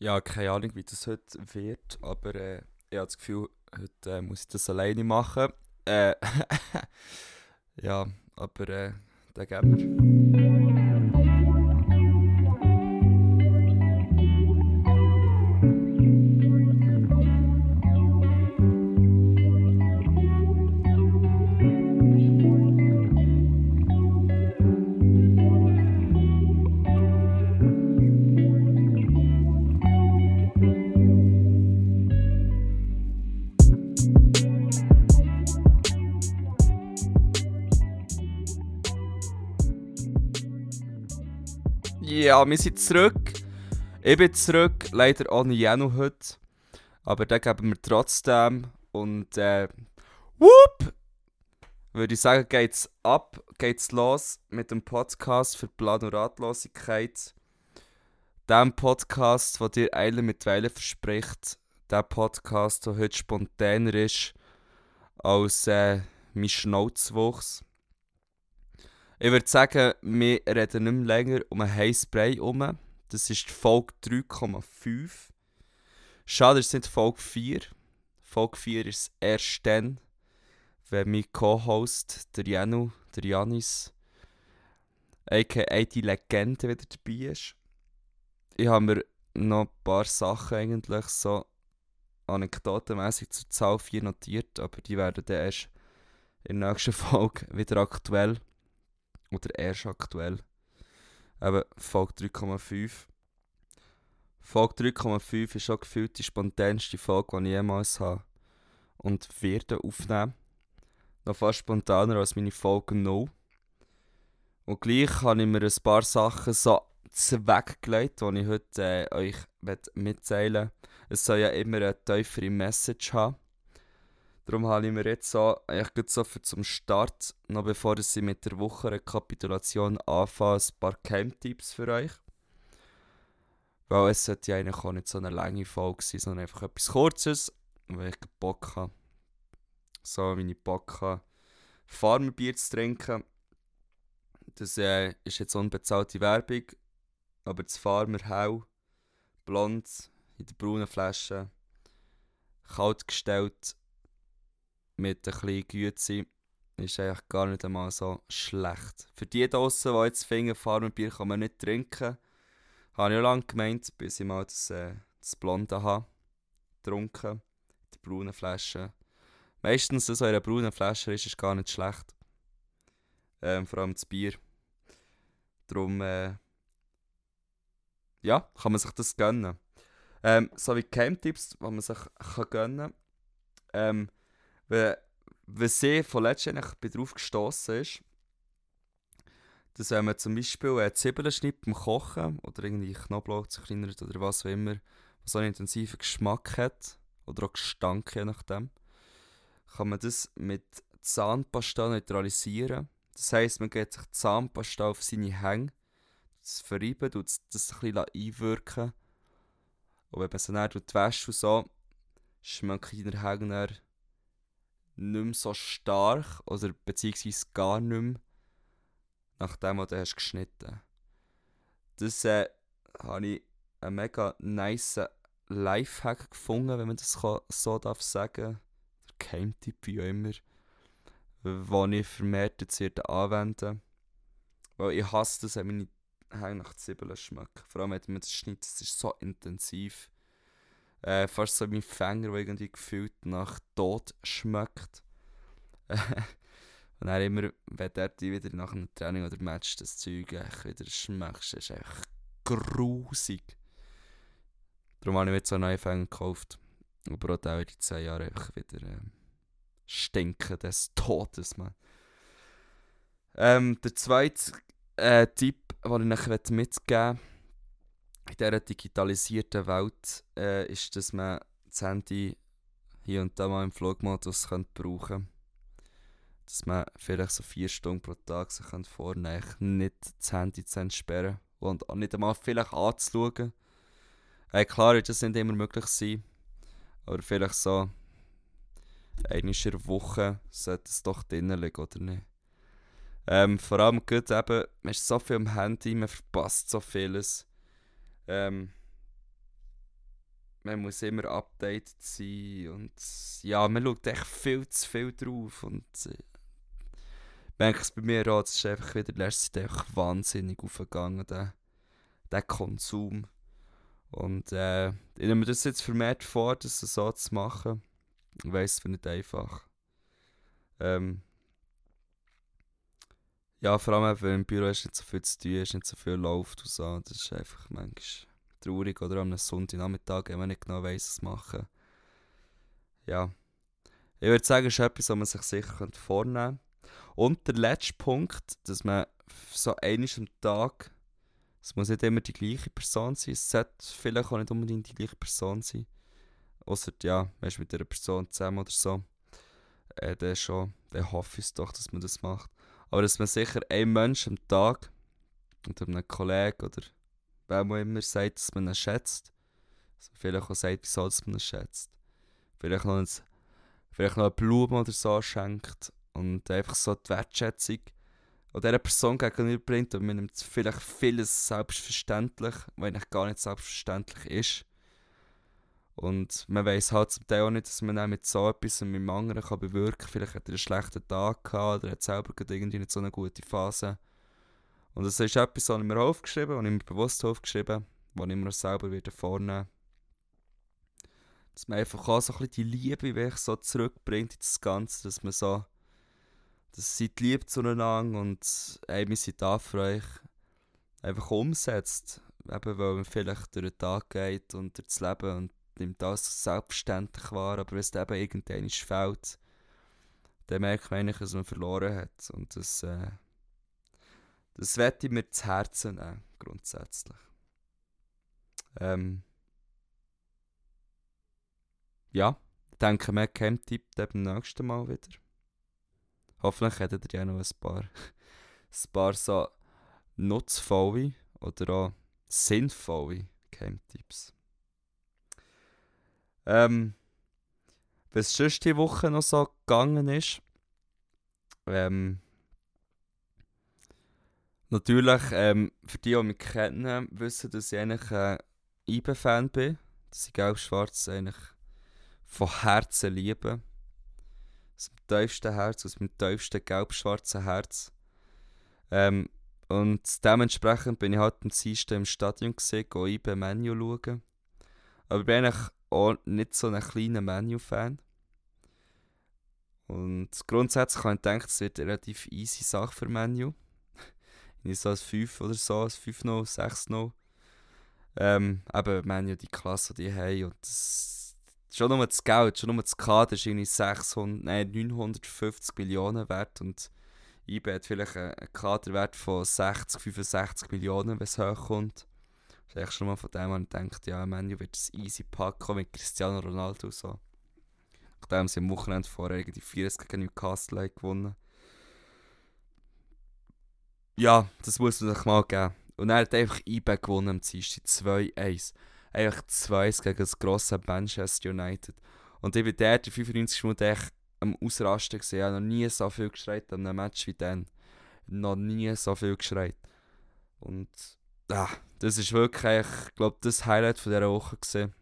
Ja, keine Ahnung, wie das heute wird, aber äh, ich habe das Gefühl, heute äh, muss ich das alleine machen. Äh, ja, aber äh, geben Wir sind zurück. Ich bin zurück, leider ohne Janu heute. Aber den geben wir trotzdem. Und äh, whoop! Würde ich sagen, geht's ab, geht's los mit dem Podcast für Plan und Ratlosigkeit. Dem Podcast, der dir Eile mit Weile verspricht. Der Podcast, der heute spontaner ist als äh, mein Schnauzwuchs. Ich würde sagen, wir reden nicht mehr länger um einen Heißbrei herum. Das ist Folge 3,5. Schade, es nicht Folge 4. Folge 4 ist erst dann, wenn mein Co-Host, der Janu, der Janis, a.k.a. die Legende, wieder dabei ist. Ich habe mir noch ein paar Sachen eigentlich so anekdotenmäßig zur Zahl 4 notiert, aber die werden dann erst in der nächsten Folge wieder aktuell. Oder erst aktuell. Eben Folge 3,5. Folge 3,5 ist auch gefühlt die spontanste Folge, die ich jemals habe. Und werde aufnehmen. Noch fast spontaner als meine Folge 0. Und gleich habe ich mir ein paar Sachen so zweckgelegt, die ich heute äh, euch mitteilen Es soll ja immer eine tiefere Message haben. Darum habe ich mir jetzt so, eigentlich so für zum Start, noch bevor ich mit der Wochenrekapitulation anfange, ein paar Camp-Tipps für euch. Weil es sollte ja eigentlich auch nicht so eine lange Folge sein, sondern einfach etwas Kurzes, weil ich Bock habe. So, ich Bock habe, Farmerbier zu trinken. Das äh, ist jetzt unbezahlte Werbung, aber das Farmer Hell, blond, in der braunen Flasche, kalt gestellt, mit ein bisschen Güte ist eigentlich gar nicht einmal so schlecht. Für die draussen, die jetzt finden, Farmerbier kann man nicht trinken, habe ich auch lange gemeint, bis ich mal das, äh, das Blonde habe. Getrunken. Die braunen Flasche. Meistens, so in einer braunen Flasche ist, ist gar nicht schlecht. Ähm, vor allem das Bier. Darum, äh, ja, kann man sich das gönnen. Ähm, so wie Camp-Tipps, die man sich kann gönnen kann. Ähm, wenn sie von letztens darauf gestoßen ist, dass wenn man zum Beispiel Zwiebeln schnippt beim Kochen oder irgendwie Knoblauch zerkleinert oder was auch immer, was so einen intensiven Geschmack hat oder auch Gestank, je nachdem, kann man das mit Zahnpasta neutralisieren. Das heisst, man geht sich Zahnpasta auf seine Hänge, das verreiben, tut das ein bisschen einwirken. Und wenn man sie dann wäscht und so, schmeckt in der Hänge nicht mehr so stark oder beziehungsweise gar nicht mehr, nachdem du hast geschnitten Das äh, habe ich einen mega nice Lifehack gefunden, wenn man das so darf sagen Der Keimtipp wie auch immer, den ich vermehrt jetzt anwenden Weil ich hasse das, wenn meine Hänge nach Zwiebeln schmecken. Vor allem, wenn man das schneidet, das ist so intensiv. Äh, fast so mein Fänger, der irgendwie gefühlt nach Tod schmeckt. und dann immer, wenn der die wieder nach einem Training oder Match das Zeug wieder schmeckst, ist echt grusig. Darum habe ich jetzt so einen neuen Fänger gekauft. Aber auch der die 10 Jahre wieder äh, stinken des Todes, man. Ähm, der zweite äh, Tipp, den ich euch mitgeben möchte, in dieser digitalisierten Welt äh, ist, dass man das Handy hier und da mal im Flugmodus könnte brauchen könnte. Dass man vielleicht so vier Stunden pro Tag sich vornehmen nicht das Handy zu entsperren und nicht einmal vielleicht anzuschauen. Äh, klar wird das nicht immer möglich sein, aber vielleicht so einmal in der Woche sollte es doch drinnen liegen, oder nicht? Ähm, vor allem gut eben, man ist so viel am Handy, man verpasst so vieles. Ähm, man muss immer updated sein und ja, man schaut echt viel zu viel drauf und äh, merke es bei mir auch, es ist einfach wieder letzte Zeit wahnsinnig aufgegangen, der, der Konsum. Und äh, ich nehme das jetzt vermehrt vor, das so zu machen. Ich weiss, es wird nicht einfach. Ähm, ja, vor allem, wenn im Büro ist nicht so viel zu tun, ist nicht so viel läuft und so. Das ist einfach manchmal traurig. Oder am Sonntagnachmittag, wenn man nicht genau weiss, was machen. Ja. Ich würde sagen, es ist etwas, was man sich sicher vornehmen könnte. Und der letzte Punkt, dass man so einmal am Tag, es muss nicht immer die gleiche Person sein, es sollte vielleicht auch nicht unbedingt die gleiche Person sein. Außer, ja, man ist mit einer Person zusammen oder so. Äh, dann, schon, dann hoffe ich doch, dass man das macht. Aber dass man sicher ein Mensch am Tag oder einem Kollegen oder wem auch immer sagt, dass man ihn schätzt. Man vielleicht auch sagt, wieso dass man ihn schätzt. Vielleicht noch, ein, vielleicht noch eine Blume oder so schenkt und einfach so die Wertschätzung an dieser Person gegenüberbringt und man nimmt vielleicht vieles selbstverständlich, weil eigentlich gar nicht selbstverständlich ist. Und man weiß halt zum Teil auch nicht, dass man mit so etwas mit dem anderen kann bewirken kann. Vielleicht hat er einen schlechten Tag gehabt oder hat selber irgendwie nicht so eine gute Phase. Und das ist etwas, das ich mir aufgeschrieben und ich mir bewusst aufgeschrieben, was ich mir selber wieder vornehmen Dass man einfach auch so ein bisschen die Liebe wirklich so zurückbringt in das Ganze, dass man so, dass sie die Liebe zueinander und ey, wir sind da für euch einfach umsetzt. Eben weil man vielleicht durch den Tag geht und durch das Leben und nimmt das selbstverständlich wahr, aber wenn es eben irgendwann fällt, dann merkt man eigentlich, dass man verloren hat. Und das, äh, das werde ich mir zu Herzen nehmen, grundsätzlich. Ähm, ja, ich denke, mehr Camp-Tipp beim nächsten Mal wieder. Hoffentlich hättet ihr ja noch ein paar, ein paar so nutzvolle oder auch sinnvolle Camp-Tipps. Ähm, was sonst die Woche noch so gegangen ist, ähm, natürlich, ähm, für die, die mich kennen, wissen, dass ich eigentlich ein IBE-Fan bin, dass ich Gelb-Schwarz eigentlich von Herzen liebe. Aus dem tiefsten Herz, aus dem tiefsten gelb-schwarzen Herz. Ähm, und dementsprechend bin ich halt am Dienstag im Stadion gesehen, IBE Menu schauen. Aber ich bin eigentlich auch nicht so ein kleiner Menu-Fan. Und grundsätzlich habe ich gedacht, es wird eine relativ easy Sache für Menu. Nicht so als 5 oder so, als 5 noch, 6 noch. Ähm, eben Menu, die Klasse, die haben. Und das, schon nur das Geld, schon nur das Kader ist irgendwie 600, nein, 950 Millionen wert. Und IB hat vielleicht einen Kaderwert von 60, 65 Millionen, wenn es hochkommt. Das ist schon mal von dem an denkt, ja, Manu wird es easy packen mit Cristiano Ronaldo so. Nachdem sie am Wochenende vorher irgendwie 40 gegen Newcastle gewonnen Ja, das muss man sich mal geben. Und er hat einfach IBE gewonnen am Dienstag 2-1. Einfach 2 gegen das grosse Manchester United. Und ich war der, der 95 Minuten echt am Ausrasten gesehen. Ich habe noch nie so viel geschreit an einem Match wie dann. Noch nie so viel geschreit. Und ah, das ist wirklich, ich glaube, das Highlight von dieser Woche gesehen,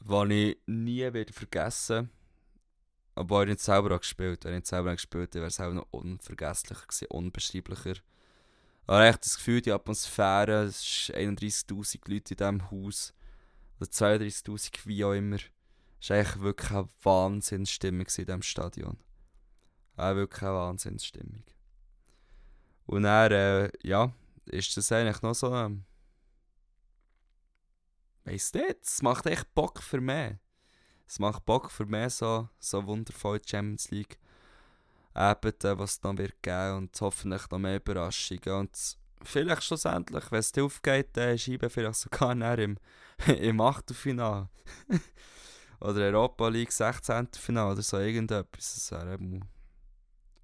was ich nie wieder vergessen aber ich nicht selber auch gespielt. Wenn ich nicht selber gespielt wäre es auch noch unvergesslicher gewesen, unbeschreiblicher. Aber echt das Gefühl, die Atmosphäre, es sind 31'000 Leute in diesem Haus, oder 32'000, wie auch immer. Es war eigentlich wirklich eine Wahnsinnsstimmung in diesem Stadion. Auch wirklich eine Wahnsinnsstimmung. Und dann, äh, ja, ist das eigentlich noch so. Ähm, weiss nicht, es macht echt Bock für mich. Es macht Bock für mich, so, so wundervoll Champions League Abende, was es noch wird geben und hoffentlich noch mehr Überraschungen. Und vielleicht schlussendlich, wenn es dir aufgeht, dann schreibe vielleicht sogar im, im Achtelfinale. oder Europa League 16. Finale oder so irgendetwas. Das wäre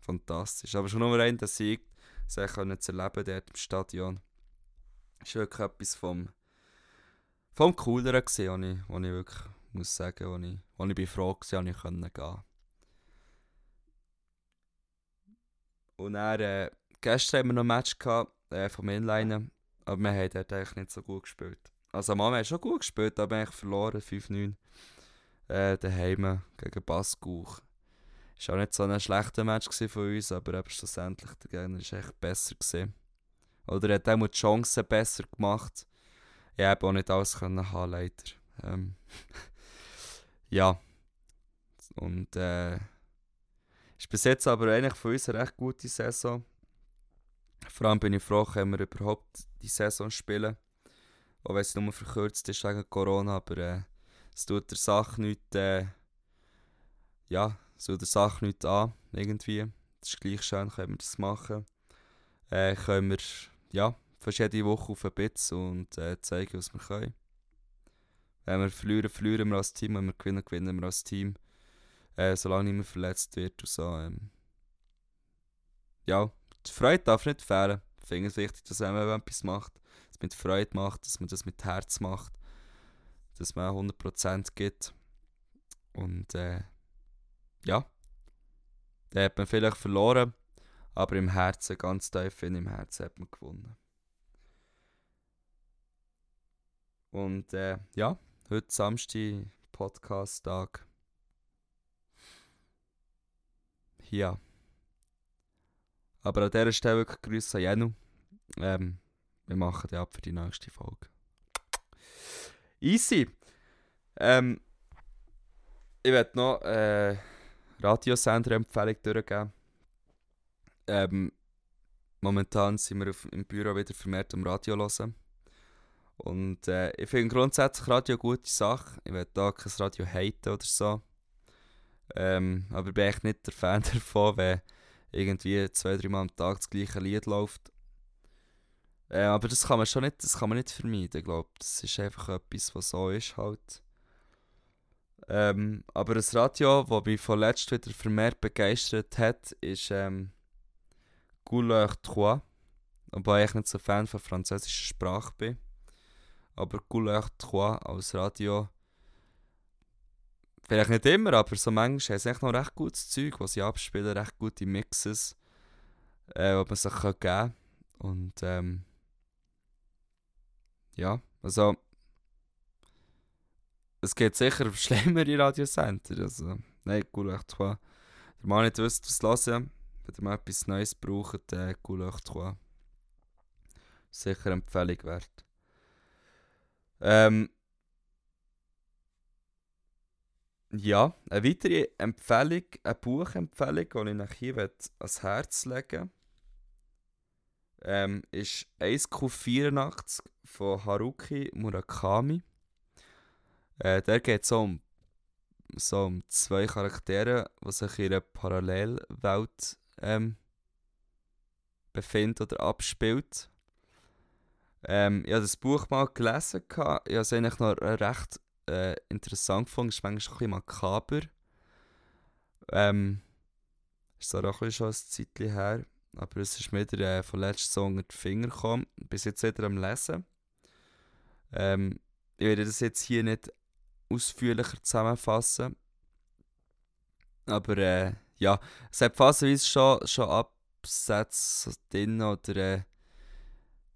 fantastisch. Aber schon nur ein Sieg sehr können zu erleben dort im Stadion. Das war wirklich etwas vom, vom Cooleren, wo, ich, wo ich wirklich muss sagen, wo ich, wo ich bin froh war, dass ich gehen konnte. Und dann, äh, gestern haben wir noch ein Match gehabt, äh, vom Inliner, aber wir haben dort eigentlich nicht so gut gespielt. Also Mama hat schon gut gespielt, aber eigentlich verloren, 5-9. Äh, daheim gegen Baskuch. Ist auch nicht so ein schlechter Match von uns, aber eben schlussendlich der Gegner ist echt besser gewesen. Oder er hat auch die Chancen besser gemacht. Ich habe auch nicht alles können haben, leider. Ähm, ja. Und äh, ist bis jetzt aber eigentlich für uns eine recht gute Saison. Vor allem bin ich froh, können wir überhaupt die Saison spielen. Auch wenn es nur verkürzt ist wegen Corona, aber äh, es tut der Sache nicht, äh, ja, tut der Sache nicht an, irgendwie. Das ist gleich schön, können wir das machen. Äh, können wir, ja, fast jede Woche auf ein Bitz und äh, zeigen, was wir können. Wenn wir verlieren, verlieren wir als Team, wenn wir gewinnen, gewinnen wir als Team. Äh, solange niemand verletzt wird und so. Ähm, ja, die Freude darf nicht fehlen. Ich finde es wichtig, dass wenn man etwas macht, dass man mit Freude macht, dass man das mit Herz macht dass man 100% gibt. Und äh, ja, da hat man vielleicht verloren, aber im Herzen, ganz tief in im Herzen hat man gewonnen. Und äh, ja, heute Samstag, Podcast-Tag. Ja. Aber an dieser Stelle wirklich Grüße an Jenu. Ähm, wir machen die ab für die nächste Folge. Easy. Ähm, ich werde noch äh, Radiosender-Empfehlung durchgeben. Ähm, momentan sind wir auf, im Büro wieder vermehrt am Radio hören. Und äh, ich finde grundsätzlich Radio eine gute Sache. Ich werde da kein Radio haten oder so. Ähm, aber bin ich nicht der Fan davon, wenn irgendwie zwei, drei Mal am Tag das gleiche Lied läuft. Äh, aber das kann man schon nicht, das kann man nicht vermeiden, glaube Das ist einfach etwas, was so ist halt. Ähm, aber das Radio, das mich von letzt wieder vermehrt begeistert hat, ist ähm, Couleur 3. Wobei ich nicht so Fan von französischer Sprache bin. Aber Couleur 3 als Radio, vielleicht nicht immer, aber so manchmal haben sie echt noch recht gutes Zeug, was sie abspielen, recht gute Mixes, äh, die man sich geben kann. Und ähm, ja, also es geht sicher schlimmere Radiosender. Also, nein, Couleur 3. Der Mann nicht wisst, was hören. Wenn ihr mal etwas Neues braucht, äh, Couleur 3. Sicher Empfehlung wert. Ähm, ja, eine weitere Empfehlung, eine Buchempfehlung, die ich euch hier ans Herz legen ähm, ist 1Q84 von Haruki Murakami. Äh, der geht so um, so um zwei Charaktere, die sich in einer Parallelwelt ähm, befinden oder abspielt. Ähm, ich habe das Buch mal gelesen, ich habe es eigentlich noch recht äh, interessant gefunden, es ist manchmal ein bisschen makaber. Ähm, ist auch schon ein Zeitchen her. Aber es ist mir wieder äh, von letzten Song in die Finger gekommen. Bis jetzt wieder am Lesen. Ähm, ich werde das jetzt hier nicht ausführlicher zusammenfassen. Aber äh, ja, es hat phasenweise schon, schon Absätze drin oder äh,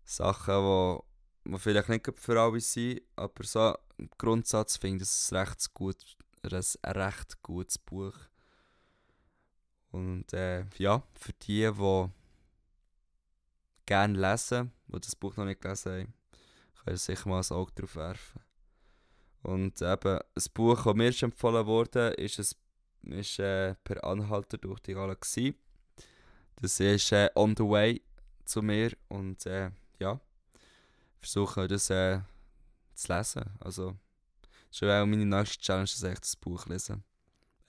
Sachen, die wo, wo vielleicht nicht für alle sind. Aber so im Grundsatz finde ich es recht, gut, ein recht gutes Buch. Und äh, ja, für die, die gerne lesen, die das Buch noch nicht gelesen haben, können sicher mal ein Auge drauf werfen. Und eben, das Buch, das mir schon empfohlen wurde, ist, ein, ist äh, per Anhalter durch die Galaxie. Das ist äh, on the way zu mir und äh, ja, versuche das äh, zu lesen. Also, das ist auch meine nächste Challenge, dass ich das Buch lese.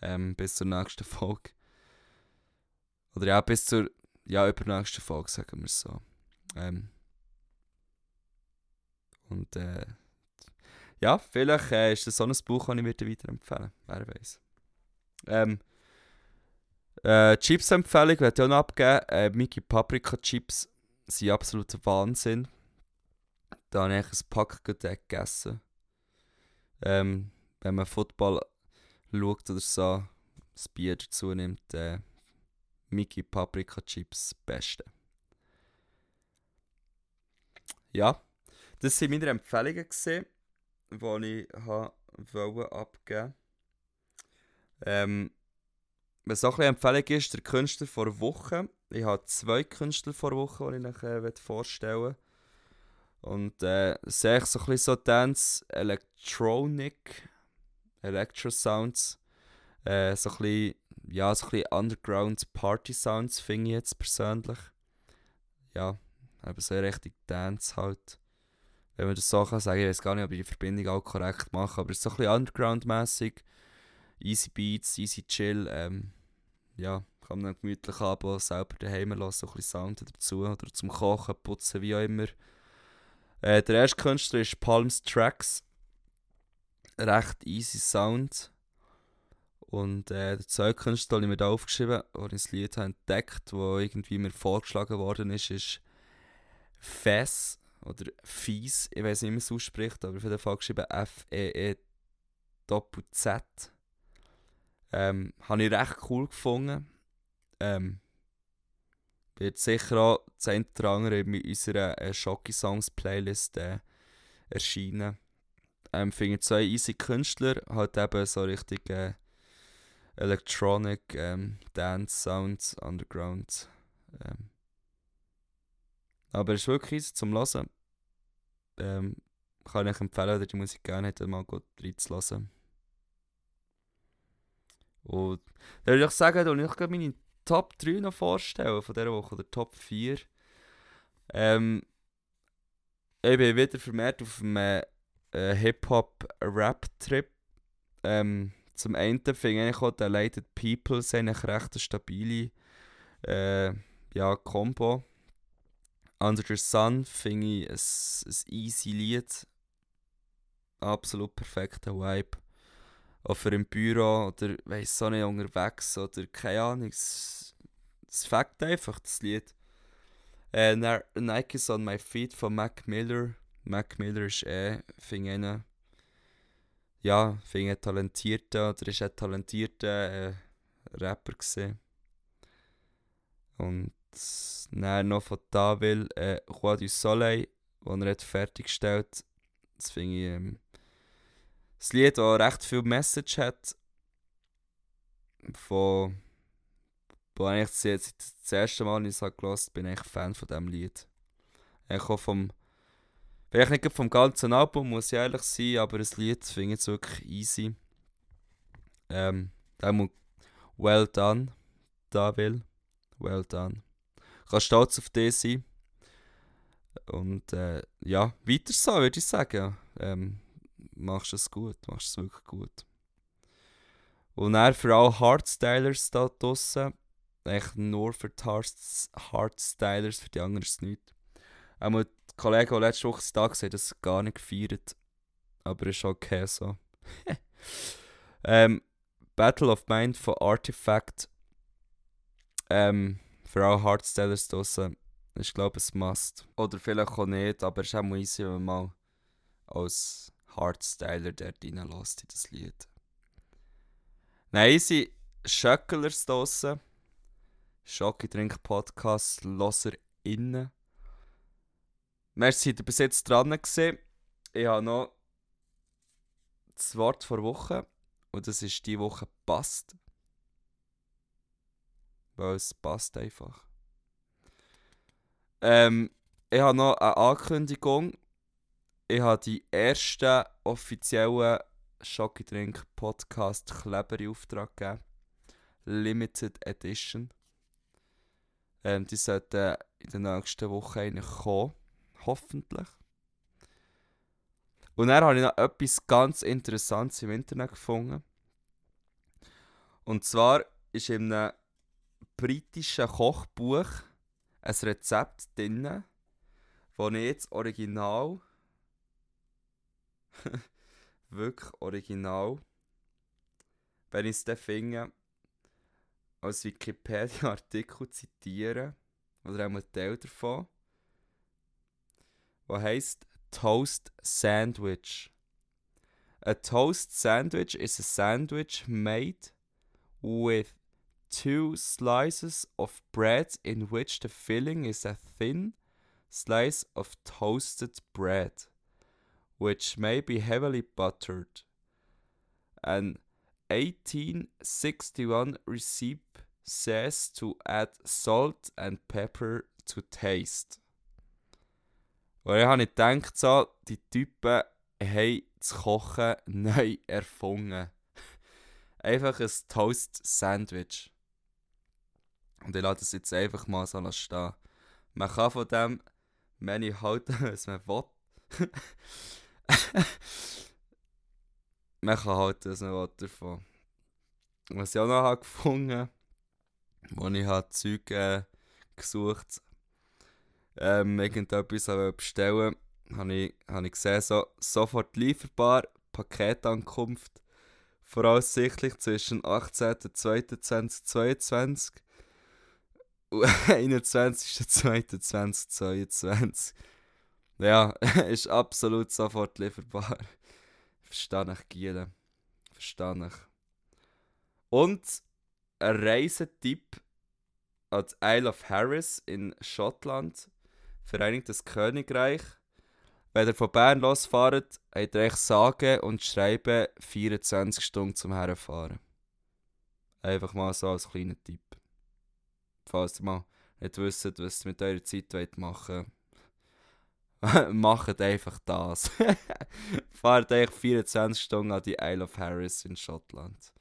Ähm, bis zur nächsten Folge. Oder ja, bis zur ja, übernächsten Folge, sagen wir es so. Ähm, und äh, ja, vielleicht äh, ist das so ein Buch, das ich würde weiterempfehlen Wer weiß. Ähm, äh, Chips-Empfehlung werde ich auch noch abgeben. Äh, Mickey Paprika Chips sind absoluter Wahnsinn. Da habe ich ein Pack gegessen. Ähm, wenn man Football schaut oder so, das Bier dazu nimmt, äh, Mickey Paprika Chips beste. Ja, Das waren meine Empfehlungen, gewesen, die ich wollte abgeben ähm, Was auch ein Empfehlung ist, der Künstler vor Woche. Ich habe zwei Künstler vor Woche, die ich euch äh, vorstellen will. Und äh, sehe ich so ein bisschen so Dance, Electronic, Electro Sounds. Äh, so ein bisschen, ja, so ein bisschen Underground Party Sounds finde ich jetzt persönlich. Ja, aber so richtig Dance halt. Wenn man das so kann sagen, ich weiß gar nicht, ob ich die Verbindung auch korrekt mache, aber es ist so ein bisschen Underground-mäßig. Easy Beats, easy Chill. Ähm, ja, kann man gemütlich haben, selber daheim lassen, so ein bisschen Sound dazu oder zum Kochen, Putzen, wie auch immer. Äh, der erste Künstler ist Palms Tracks. Recht easy Sound. Und äh, der zweite Künstler, den ich mir da aufgeschrieben wo ich das Lied habe entdeckt wo irgendwie mir vorgeschlagen worden ist, ist Fes oder Fies. Ich weiß nicht, wie man es ausspricht, aber auf jeden Fall geschrieben F-E-E Doppel-Z. Ähm, habe ich recht cool gefunden. Ähm, wird sicher auch oder andere in unserer äh, Shocky Songs Playlist äh, erscheinen. Ähm, finde zwei easy Künstler, halt eben so richtig äh, Electronic, ähm, Dance Sounds, Underground. Ähm. Aber es ist wirklich easy zum Hören. Ähm, kann ich empfehlen, ihr die Musik gerne hätte, mal gut reinzulassen. Und dann würde ich sagen, da ich meine Top 3 noch vorstellen von dieser Woche, oder Top 4. Ähm, ich bin wieder vermehrt auf einem äh, Hip-Hop-Rap-Trip. Ähm, zum einen finde ich auch, die Lighted People sind eigentlich recht eine stabile äh, ja, Combo. Under the Sun finde ich ein, ein easy Lied. Absolut perfekter Vibe auch für im Büro oder weiss so nicht unterwegs oder keine Ahnung. Es, es fängt einfach das Lied. Äh, Nike's on My Feet von Mac Miller. Mac Miller ist eh, finde ich, ja, finde ich talentierter oder ist ein talentierter äh, Rapper gesehen. Und dann noch von Davil, äh, Roi du Soleil, den er hat fertiggestellt. Das finde ich ähm, das Lied auch recht viel Message hat. Von. Wo eigentlich jetzt das erste Mal, ich es habe gehört bin ich Fan von diesem Lied. Ich auch vom. Vielleicht nicht vom ganzen Album, muss ich ehrlich sein, aber das Lied finde ich wirklich easy. Ähm, der muss well done, da will. Well done. Kann stolz auf dich sein. Und äh, ja, weiter so, würde ich sagen. Ähm, machst es gut, machst es wirklich gut. Und dann für alle Hardstylers da draussen, echt nur für die Hardstylers, für die anderen ist es nichts. Auch die Kollegen, die letzte Woche da gesehen das gar nicht gefeiert. Aber ist okay so. ähm, Battle of Mind von Artifact. Ähm, für alle Hardstylers draussen, ich glaube, es must. Oder vielleicht auch nicht, aber es ist auch easy, wenn man mal als Hardstyler dort reinlässt in das Lied. Nein, easy Schöckelers draussen. Schocki Drink Podcast, Loser innen. Merci, dass ihr bis jetzt dran gesehen. Ich habe noch das Wort vor Woche. Und das ist die Woche passt. Weil es passt einfach. Ähm, ich habe noch eine Ankündigung ich habe die ersten offiziellen Schocki-Drink Podcast Kleber in Auftrag gegeben. Limited Edition. Ähm, die sollten in den nächsten Wochen kommen. Hoffentlich. Und dann habe ich noch etwas ganz Interessantes im Internet gefunden. Und zwar ist in einem britischen Kochbuch ein Rezept drin, das ich jetzt original wirklich original. Wenn ich es dann finde, als Wikipedia-Artikel zitieren, oder auch ein Teil davon, was heisst Toast Sandwich. A toast sandwich is a sandwich made with two slices of bread in which the filling is a thin slice of toasted bread. which may be heavily buttered. An 1861 recipe says to add salt and pepper to taste. Und ich habe nicht gedacht, so, die Typen haben das Kochen neu erfunden. einfach ein Toast-Sandwich. Und ich lasse das jetzt einfach mal so stehen. Man kann von dem Menü halten, was man will. man kann halten, was man will davon. Was ich auch noch habe gefunden habe, als ich habe Zeug äh, gesucht ähm, irgendetwas bestellen habe ich, habe ich gesehen, so, sofort lieferbar, Paketankunft, voraussichtlich zwischen 18.02.2022 und 21.02.2022. Ja, ist absolut sofort lieferbar. Verstehe ich, Giele. Verstehe ich. Und ein Reisetipp an Isle of Harris in Schottland, Vereinigtes Königreich. Wenn ihr von Bern losfahrt, habt ihr euch sage und schreiben 24 Stunden zum Herfahren. Einfach mal so als kleiner Tipp. Falls ihr mal nicht wisst, was ihr mit eurer Zeit machen wollt, macht einfach das. Fahrt euch 24 Stunden an die Isle of Harris in Schottland.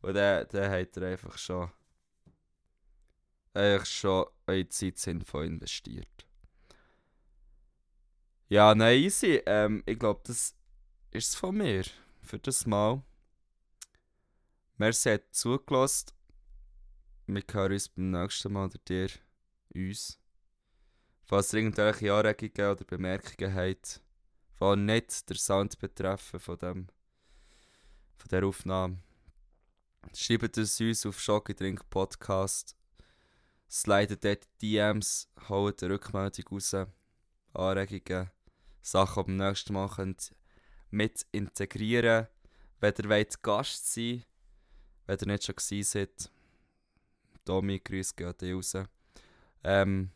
Und dann, habt ihr einfach schon, eigentlich schon eure Zeit sinnvoll investiert. Ja, nein, easy. Ähm, ich glaube, das ist es von mir für das Mal. Merci hat zugelassen. Wir hören uns beim nächsten Mal oder dir, uns. Falls ihr irgendwelche Anregungen oder Bemerkungen habt, die nicht der Sound betreffen von, dem, von dieser Aufnahme, schreibt es uns auf Schockedrink Podcast. Slidet dort DMs, holt eine Rückmeldung raus, Anregungen, Sachen, die beim nächsten Mal könnt mit integrieren Wenn ihr Gast sein wenn ihr nicht schon gewesen seid. Tommy, grüß geht raus. Ähm,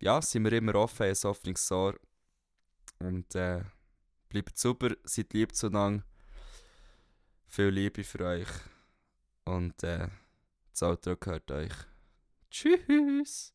ja, sind wir immer offen, ein offenes Ohr. Und äh, bleibt super, seid lieb zueinander. Viel Liebe für euch. Und äh, das Outro gehört euch. Tschüss!